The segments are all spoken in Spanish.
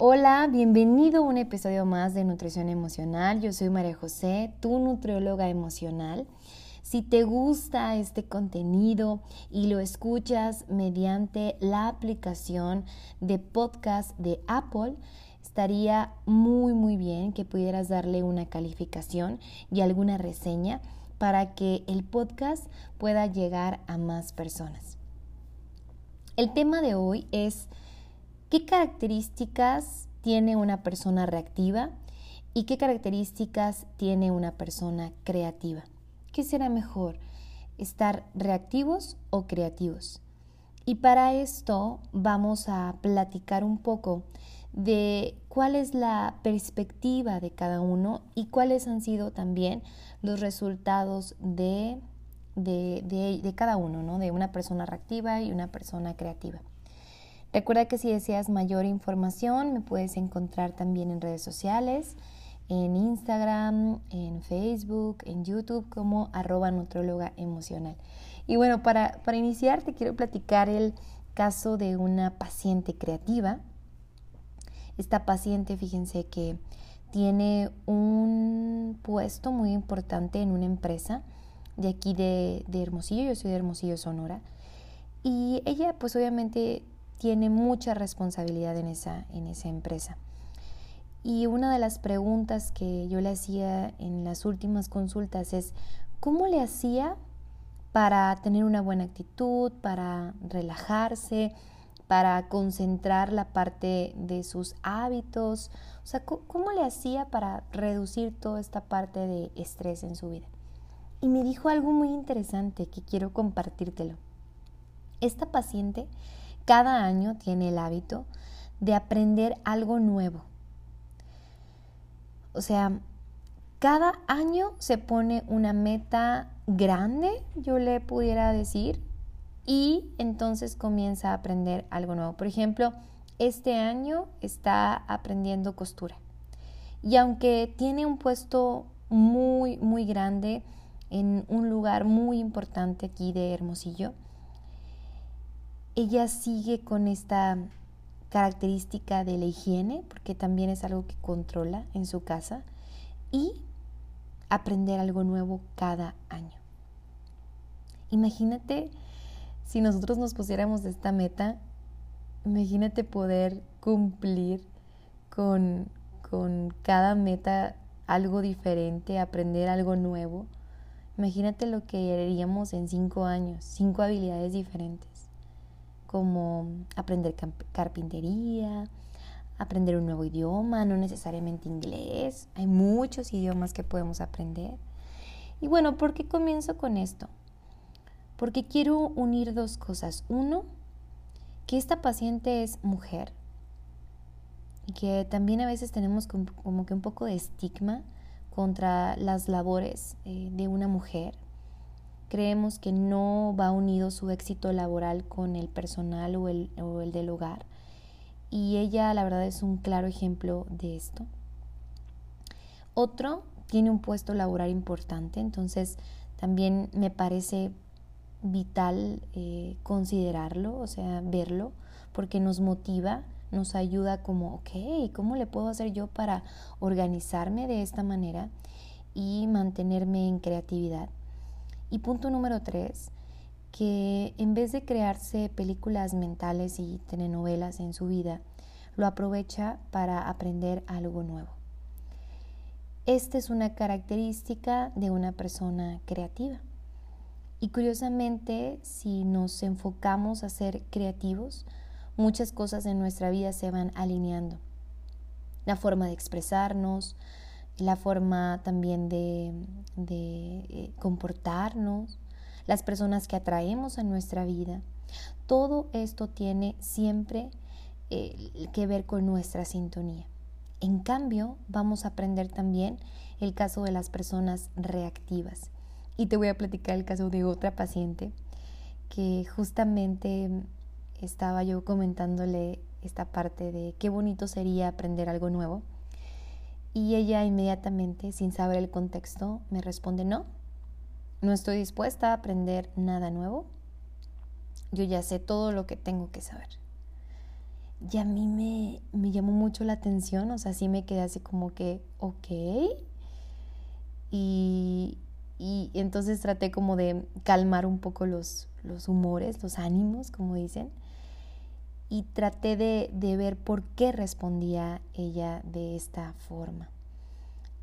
Hola, bienvenido a un episodio más de Nutrición Emocional. Yo soy María José, tu nutrióloga emocional. Si te gusta este contenido y lo escuchas mediante la aplicación de podcast de Apple, estaría muy muy bien que pudieras darle una calificación y alguna reseña para que el podcast pueda llegar a más personas. El tema de hoy es ¿Qué características tiene una persona reactiva y qué características tiene una persona creativa? ¿Qué será mejor? ¿Estar reactivos o creativos? Y para esto vamos a platicar un poco de cuál es la perspectiva de cada uno y cuáles han sido también los resultados de, de, cada uno, ¿no? de una persona reactiva y una persona creativa. Recuerda que si deseas mayor información me puedes encontrar también en redes sociales, en Instagram, en Facebook, en YouTube como arroba nutróloga emocional. Y bueno, para, para iniciar te quiero platicar el caso de una paciente creativa. Esta paciente, fíjense que tiene un puesto muy importante en una empresa de aquí de, de Hermosillo, yo soy de Hermosillo, Sonora. Y ella pues obviamente tiene mucha responsabilidad en esa, en esa empresa. Y una de las preguntas que yo le hacía en las últimas consultas es, ¿cómo le hacía para tener una buena actitud, para relajarse, para concentrar la parte de sus hábitos? O sea, ¿cómo le hacía para reducir toda esta parte de estrés en su vida? Y me dijo algo muy interesante que quiero compartírtelo. Esta paciente cada año tiene el hábito de aprender algo nuevo. O sea, cada año se pone una meta grande, yo le pudiera decir, y entonces comienza a aprender algo nuevo. Por ejemplo, este año está aprendiendo costura. Y aunque tiene un puesto muy, muy grande en un lugar muy importante aquí de Hermosillo, ella sigue con esta característica de la higiene, porque también es algo que controla en su casa, y aprender algo nuevo cada año. Imagínate si nosotros nos pusiéramos esta meta, imagínate poder cumplir con, con cada meta algo diferente, aprender algo nuevo. Imagínate lo que haríamos en cinco años, cinco habilidades diferentes como aprender carpintería, aprender un nuevo idioma, no necesariamente inglés, hay muchos idiomas que podemos aprender. Y bueno, ¿por qué comienzo con esto? Porque quiero unir dos cosas. Uno, que esta paciente es mujer y que también a veces tenemos como que un poco de estigma contra las labores eh, de una mujer Creemos que no va unido su éxito laboral con el personal o el, o el del hogar. Y ella, la verdad, es un claro ejemplo de esto. Otro tiene un puesto laboral importante, entonces también me parece vital eh, considerarlo, o sea, verlo, porque nos motiva, nos ayuda como, ok, ¿cómo le puedo hacer yo para organizarme de esta manera y mantenerme en creatividad? Y punto número tres, que en vez de crearse películas mentales y telenovelas en su vida, lo aprovecha para aprender algo nuevo. Esta es una característica de una persona creativa. Y curiosamente, si nos enfocamos a ser creativos, muchas cosas en nuestra vida se van alineando. La forma de expresarnos, la forma también de, eh, comportarnos, las personas que atraemos a nuestra vida. Todo esto tiene siempre eh, que ver con nuestra sintonía. En cambio, vamos a aprender también el caso de las personas reactivas. Y te voy a platicar el caso de otra paciente que justamente estaba yo comentándole esta parte de qué bonito sería aprender algo nuevo. Y ella inmediatamente, sin saber el contexto, me responde, no, no estoy dispuesta a aprender nada nuevo. Yo ya sé todo lo que tengo que saber. Y a mí me, me llamó mucho la atención, o sea, sí me quedé así como que, ok. Y, y entonces traté como de calmar un poco los, los humores, los ánimos, como dicen, y traté de, de, ver por qué respondía ella de esta forma.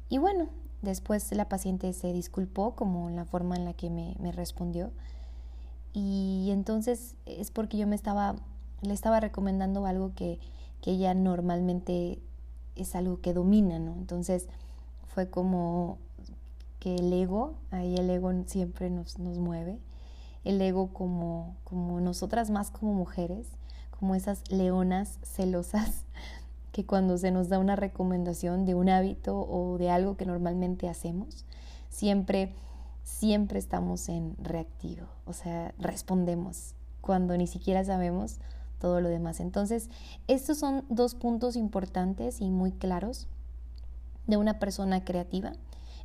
Y bueno, después la paciente se disculpó como la forma en la que me, me respondió. Y entonces es porque yo me estaba, le estaba recomendando algo que, que ella normalmente es algo que domina, ¿no? Entonces fue como que el ego, ahí el ego siempre nos, nos mueve, el ego como, como nosotras más como mujeres, como esas leonas celosas que cuando se nos da una recomendación de un hábito o de algo que normalmente hacemos, siempre, siempre estamos en reactivo, o sea, respondemos cuando ni siquiera sabemos todo lo demás. Entonces, estos son dos puntos importantes y muy claros de una persona creativa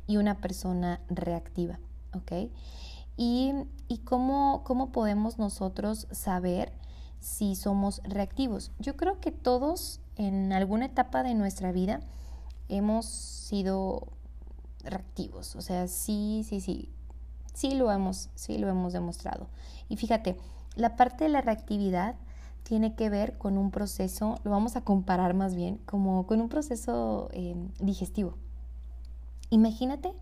y una persona reactiva, ¿ok? Y, y cómo, cómo podemos nosotros saber si somos reactivos. Yo creo que todos en alguna etapa de nuestra vida hemos sido reactivos, o sea, sí, sí, sí, sí lo hemos, sí lo hemos demostrado. Y fíjate, la parte de la reactividad tiene que ver con un proceso, lo vamos a comparar más bien, como con un proceso eh, digestivo. Imagínate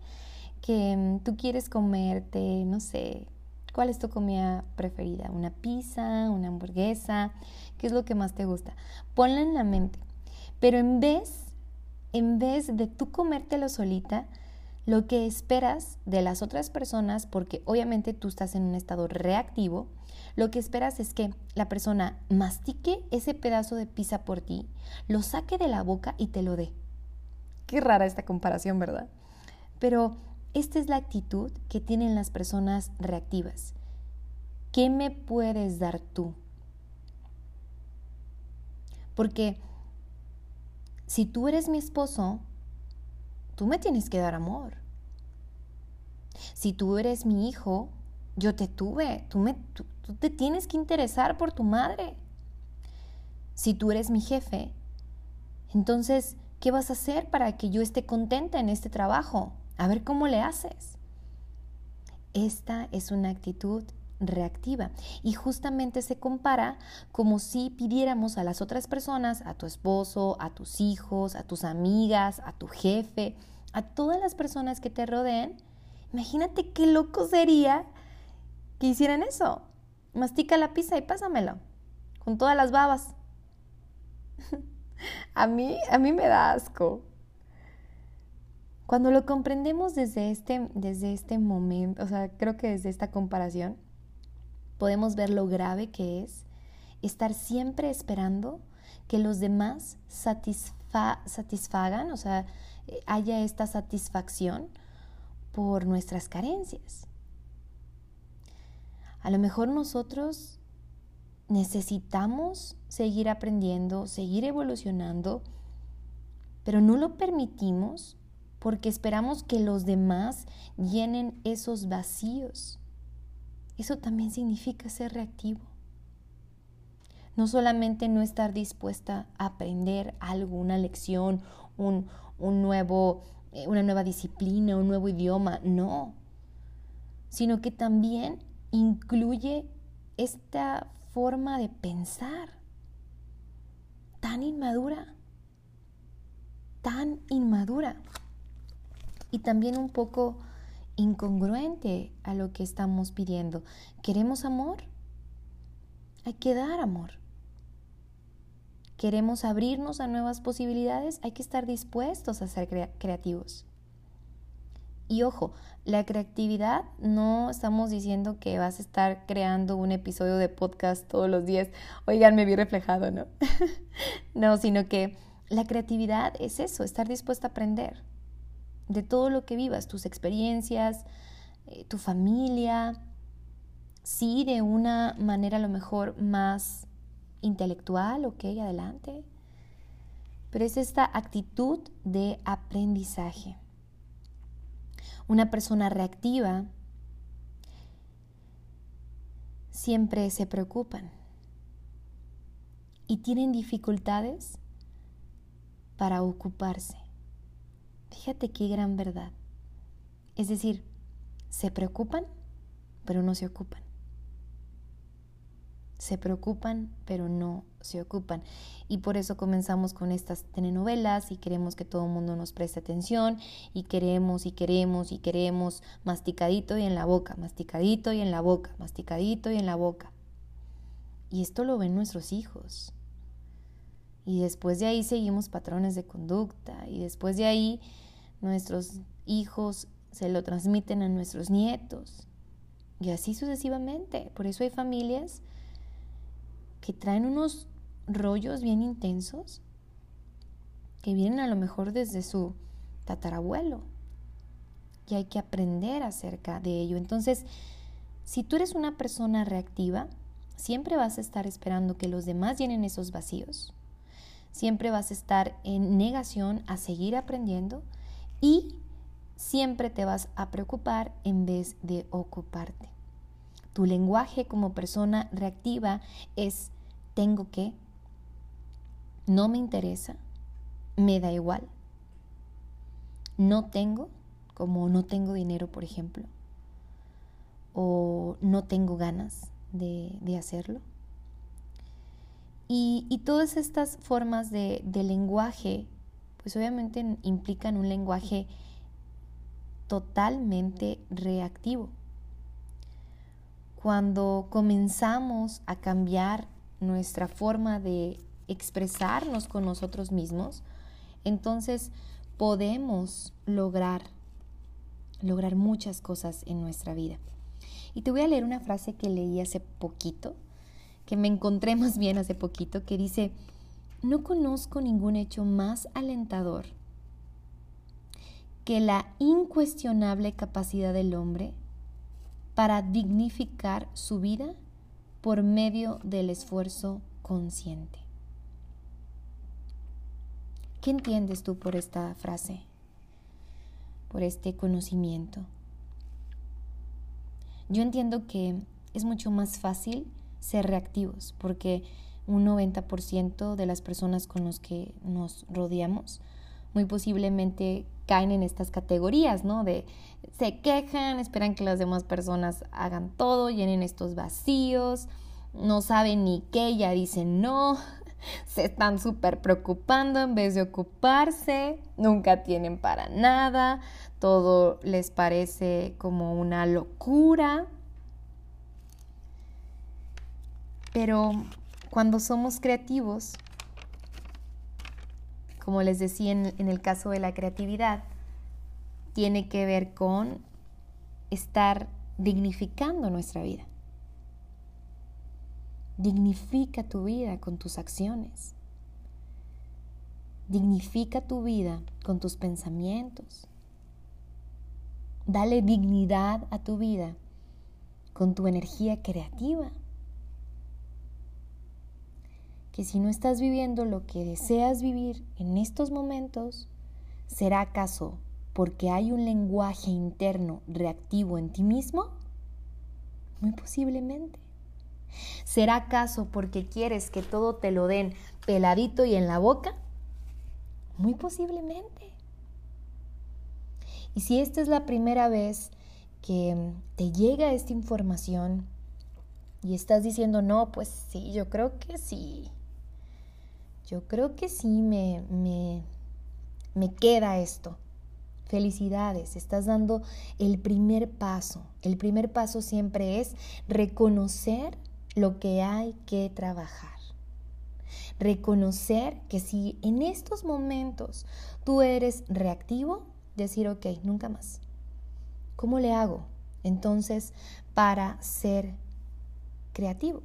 que mm, tú quieres comerte, no sé, ¿cuál es tu comida preferida? ¿Una pizza? ¿Una hamburguesa? ¿Qué es lo que más te gusta? Ponla en la mente. Pero en vez, en vez de tú comértelo solita, lo que esperas de las otras personas, porque obviamente tú estás en un estado reactivo, lo que esperas es que la persona mastique ese pedazo de pizza por ti, lo saque de la boca y te lo dé. Qué rara esta comparación, ¿verdad? Pero esta es la actitud que tienen las personas reactivas. ¿Qué me puedes dar tú? Porque si tú eres mi esposo, tú me tienes que dar amor. Si tú eres mi hijo, yo te tuve, tú, me, tú, te tienes que interesar por tu madre. Si tú eres mi jefe, entonces, ¿qué vas a hacer para que yo esté contenta en este trabajo? A ver cómo le haces. Esta es una actitud reactiva y justamente se compara como si pidiéramos a las otras personas, a tu esposo, a tus hijos, a tus amigas, a tu jefe, a todas las personas que te rodeen. Imagínate qué loco sería que hicieran eso. Mastica la pizza y pásamelo con todas las babas. a mí a mí me da asco. Cuando lo comprendemos desde este, desde este momento, o sea, creo que desde esta comparación, podemos ver lo grave que es estar siempre esperando que los demás satisfagan, o sea, haya esta satisfacción por nuestras carencias. A lo mejor nosotros necesitamos seguir aprendiendo, seguir evolucionando, pero no lo permitimos porque esperamos que los demás llenen esos vacíos. Eso también significa ser reactivo. No solamente no estar dispuesta a aprender algo, una lección, un, nuevo, eh, una nueva disciplina, un nuevo idioma, no, sino que también incluye esta forma de pensar tan inmadura, tan inmadura y también un poco incongruente a lo que estamos pidiendo. ¿Queremos amor? Hay que dar amor. ¿Queremos abrirnos a nuevas posibilidades? Hay que estar dispuestos a ser creativos. Y ojo, la creatividad no estamos diciendo que vas a estar creando un episodio de podcast todos los días. Oigan, me vi reflejado, ¿no? no, sino que la creatividad es eso, estar dispuesta a aprender de todo lo que vivas, tus experiencias, eh, tu familia, sí, de una manera a lo mejor más intelectual, ok, adelante. Pero es esta actitud de aprendizaje. Una persona reactiva siempre se preocupan y tienen dificultades para ocuparse. Fíjate qué gran verdad. Es decir, se preocupan, pero no se ocupan. Se preocupan, pero no se ocupan. Y por eso comenzamos con estas telenovelas y queremos que todo el mundo nos preste atención y queremos y queremos y queremos masticadito y en la boca, masticadito y en la boca, masticadito y en la boca. Y esto lo ven nuestros hijos. Y después de ahí seguimos patrones de conducta y después de ahí nuestros hijos se lo transmiten a nuestros nietos y así sucesivamente. Por eso hay familias que traen unos rollos bien intensos que vienen a lo mejor desde su tatarabuelo y hay que aprender acerca de ello. Entonces, si tú eres una persona reactiva, siempre vas a estar esperando que los demás llenen esos vacíos siempre vas a estar en negación a seguir aprendiendo y siempre te vas a preocupar en vez de ocuparte. Tu lenguaje como persona reactiva es tengo que, no me interesa, me da igual, no tengo, como no tengo dinero, por ejemplo, o no tengo ganas de, de hacerlo. Y, todas estas formas de, de lenguaje, pues obviamente implican un lenguaje totalmente reactivo. Cuando comenzamos a cambiar nuestra forma de expresarnos con nosotros mismos, entonces podemos lograr lograr muchas cosas en nuestra vida. Y te voy a leer una frase que leí hace poquito que me encontré más bien hace poquito, que dice, no conozco ningún hecho más alentador que la incuestionable capacidad del hombre para dignificar su vida por medio del esfuerzo consciente. ¿Qué entiendes tú por esta frase? Por este conocimiento. Yo entiendo que es mucho más fácil ser reactivos, porque un 90% de las personas con los que nos rodeamos muy posiblemente caen en estas categorías, ¿no? De se quejan, esperan que las demás personas hagan todo, llenen estos vacíos, no saben ni qué, ya dicen no, se están súper preocupando en vez de ocuparse, nunca tienen para nada, todo les parece como una locura. Pero cuando somos creativos, como les decía en, el caso de la creatividad, tiene que ver con estar dignificando nuestra vida. Dignifica tu vida con tus acciones. Dignifica tu vida con tus pensamientos. Dale dignidad a tu vida con tu energía creativa que si no estás viviendo lo que deseas vivir en estos momentos, ¿será acaso porque hay un lenguaje interno reactivo en ti mismo? Muy posiblemente. ¿Será acaso porque quieres que todo te lo den peladito y en la boca? Muy posiblemente. Y si esta es la primera vez que te llega esta información y estás diciendo, no, pues sí, yo creo que sí, yo creo que sí me, me, me queda esto. Felicidades, estás dando el primer paso. El primer paso siempre es reconocer lo que hay que trabajar. Reconocer que si en estos momentos tú eres reactivo, decir, ok, nunca más. ¿Cómo le hago entonces para ser creativo?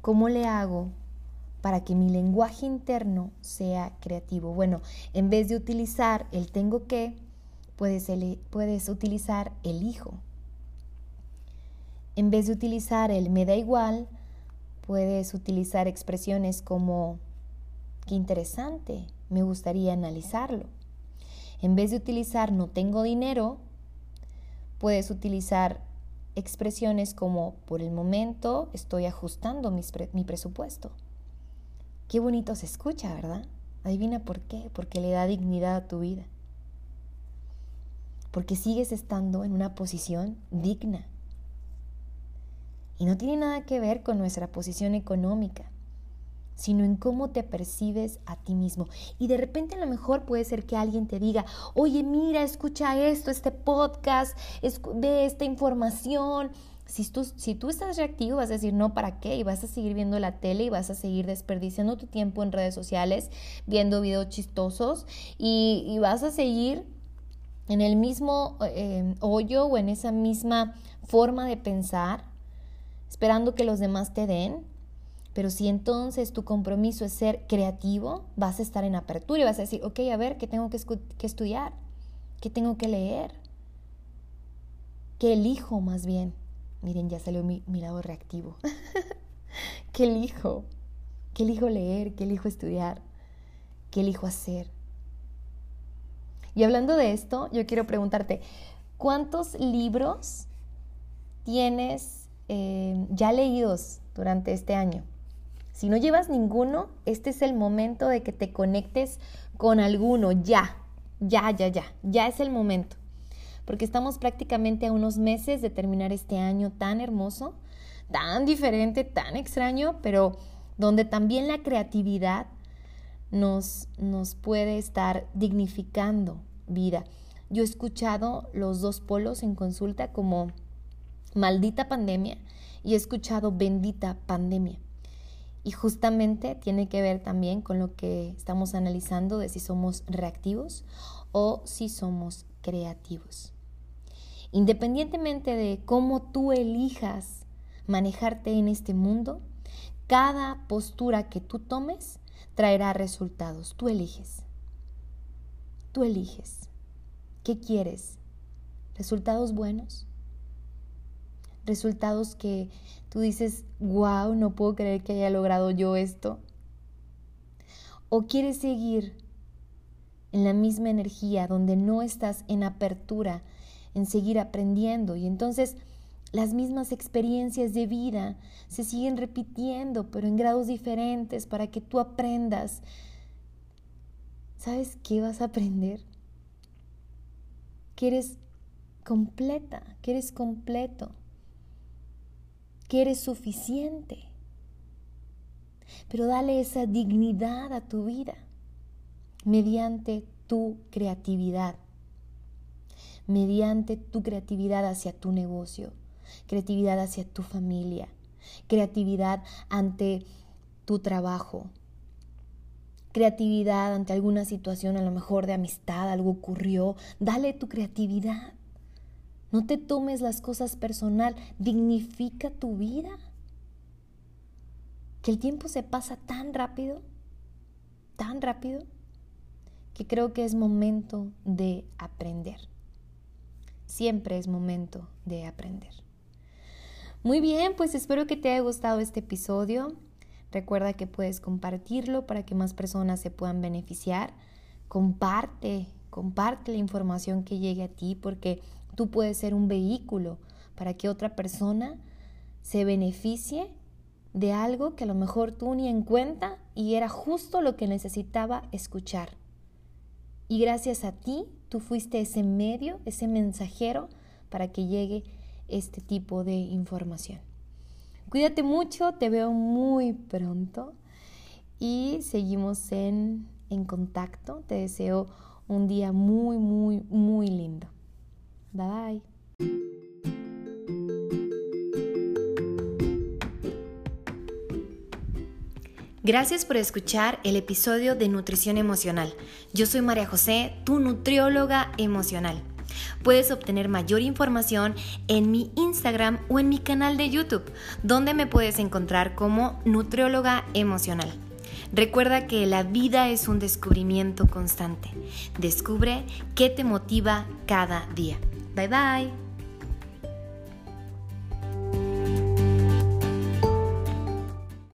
¿Cómo le hago para que mi lenguaje interno sea creativo? Bueno, en vez de utilizar el tengo que, puedes, puedes utilizar el hijo. En vez de utilizar el me da igual, puedes utilizar expresiones como qué interesante, me gustaría analizarlo. En vez de utilizar no tengo dinero, puedes utilizar expresiones como por el momento estoy ajustando mi presupuesto. Qué bonito se escucha, ¿verdad? Adivina por qué, porque le da dignidad a tu vida. Porque sigues estando en una posición digna. Y no tiene nada que ver con nuestra posición económica, sino en cómo te percibes a ti mismo. Y de repente a lo mejor puede ser que alguien te diga, oye, mira, escucha esto, este podcast, ve esta información, si tú, si tú estás reactivo, vas a decir, no, ¿para qué? Y vas a seguir viendo la tele y vas a seguir desperdiciando tu tiempo en redes sociales, viendo videos chistosos y, vas a seguir en el mismo eh, hoyo o en esa misma forma de pensar, esperando que los demás te den. Pero si entonces tu compromiso es ser creativo, vas a estar en apertura y vas a decir, ok, a ver, ¿qué tengo que, que estudiar? ¿Qué tengo que leer? ¿Qué elijo más bien? Miren, ya salió mi, lado reactivo. ¿Qué elijo? ¿Qué elijo leer? ¿Qué elijo estudiar? ¿Qué elijo hacer? Y hablando de esto, yo quiero preguntarte, ¿cuántos libros tienes eh, ya leídos durante este año? Si no llevas ninguno, este es el momento de que te conectes con alguno, ya, ya, ya, ya, ya es el momento porque estamos prácticamente a unos meses de terminar este año tan hermoso, tan diferente, tan extraño, pero donde también la creatividad nos, nos puede estar dignificando vida. Yo he escuchado los dos polos en consulta como maldita pandemia y he escuchado bendita pandemia. Y justamente tiene que ver también con lo que estamos analizando de si somos reactivos o si somos creativos. Independientemente de cómo tú elijas manejarte en este mundo, cada postura que tú tomes traerá resultados. Tú eliges. Tú eliges. ¿Qué quieres? ¿Resultados buenos? ¿Resultados que tú dices, wow, no puedo creer que haya logrado yo esto? ¿O quieres seguir en la misma energía donde no estás en apertura en seguir aprendiendo. Y entonces las mismas experiencias de vida se siguen repitiendo, pero en grados diferentes para que tú aprendas. ¿Sabes qué vas a aprender? Que eres completa, que eres completo, que eres suficiente. Pero dale esa dignidad a tu vida mediante tu creatividad mediante tu creatividad hacia tu negocio, creatividad hacia tu familia, creatividad ante tu trabajo, creatividad ante alguna situación a lo mejor de amistad, algo ocurrió, dale tu creatividad. No te tomes las cosas personal, dignifica tu vida. Que el tiempo se pasa tan rápido, tan rápido, que creo que es momento de aprender. Siempre es momento de aprender. Muy bien, pues espero que te haya gustado este episodio. Recuerda que puedes compartirlo para que más personas se puedan beneficiar. Comparte, comparte la información que llegue a ti porque tú puedes ser un vehículo para que otra persona se beneficie de algo que a lo mejor tú ni en cuenta y era justo lo que necesitaba escuchar. Y gracias a ti tú fuiste ese medio, ese mensajero para que llegue este tipo de información. Cuídate mucho, te veo muy pronto y seguimos en, en contacto. Te deseo un día muy, muy, muy lindo. Bye bye. Gracias por escuchar el episodio de Nutrición Emocional. Yo soy María José, tu nutrióloga emocional. Puedes obtener mayor información en mi Instagram o en mi canal de YouTube, donde me puedes encontrar como nutrióloga emocional. Recuerda que la vida es un descubrimiento constante. Descubre qué te motiva cada día. Bye bye.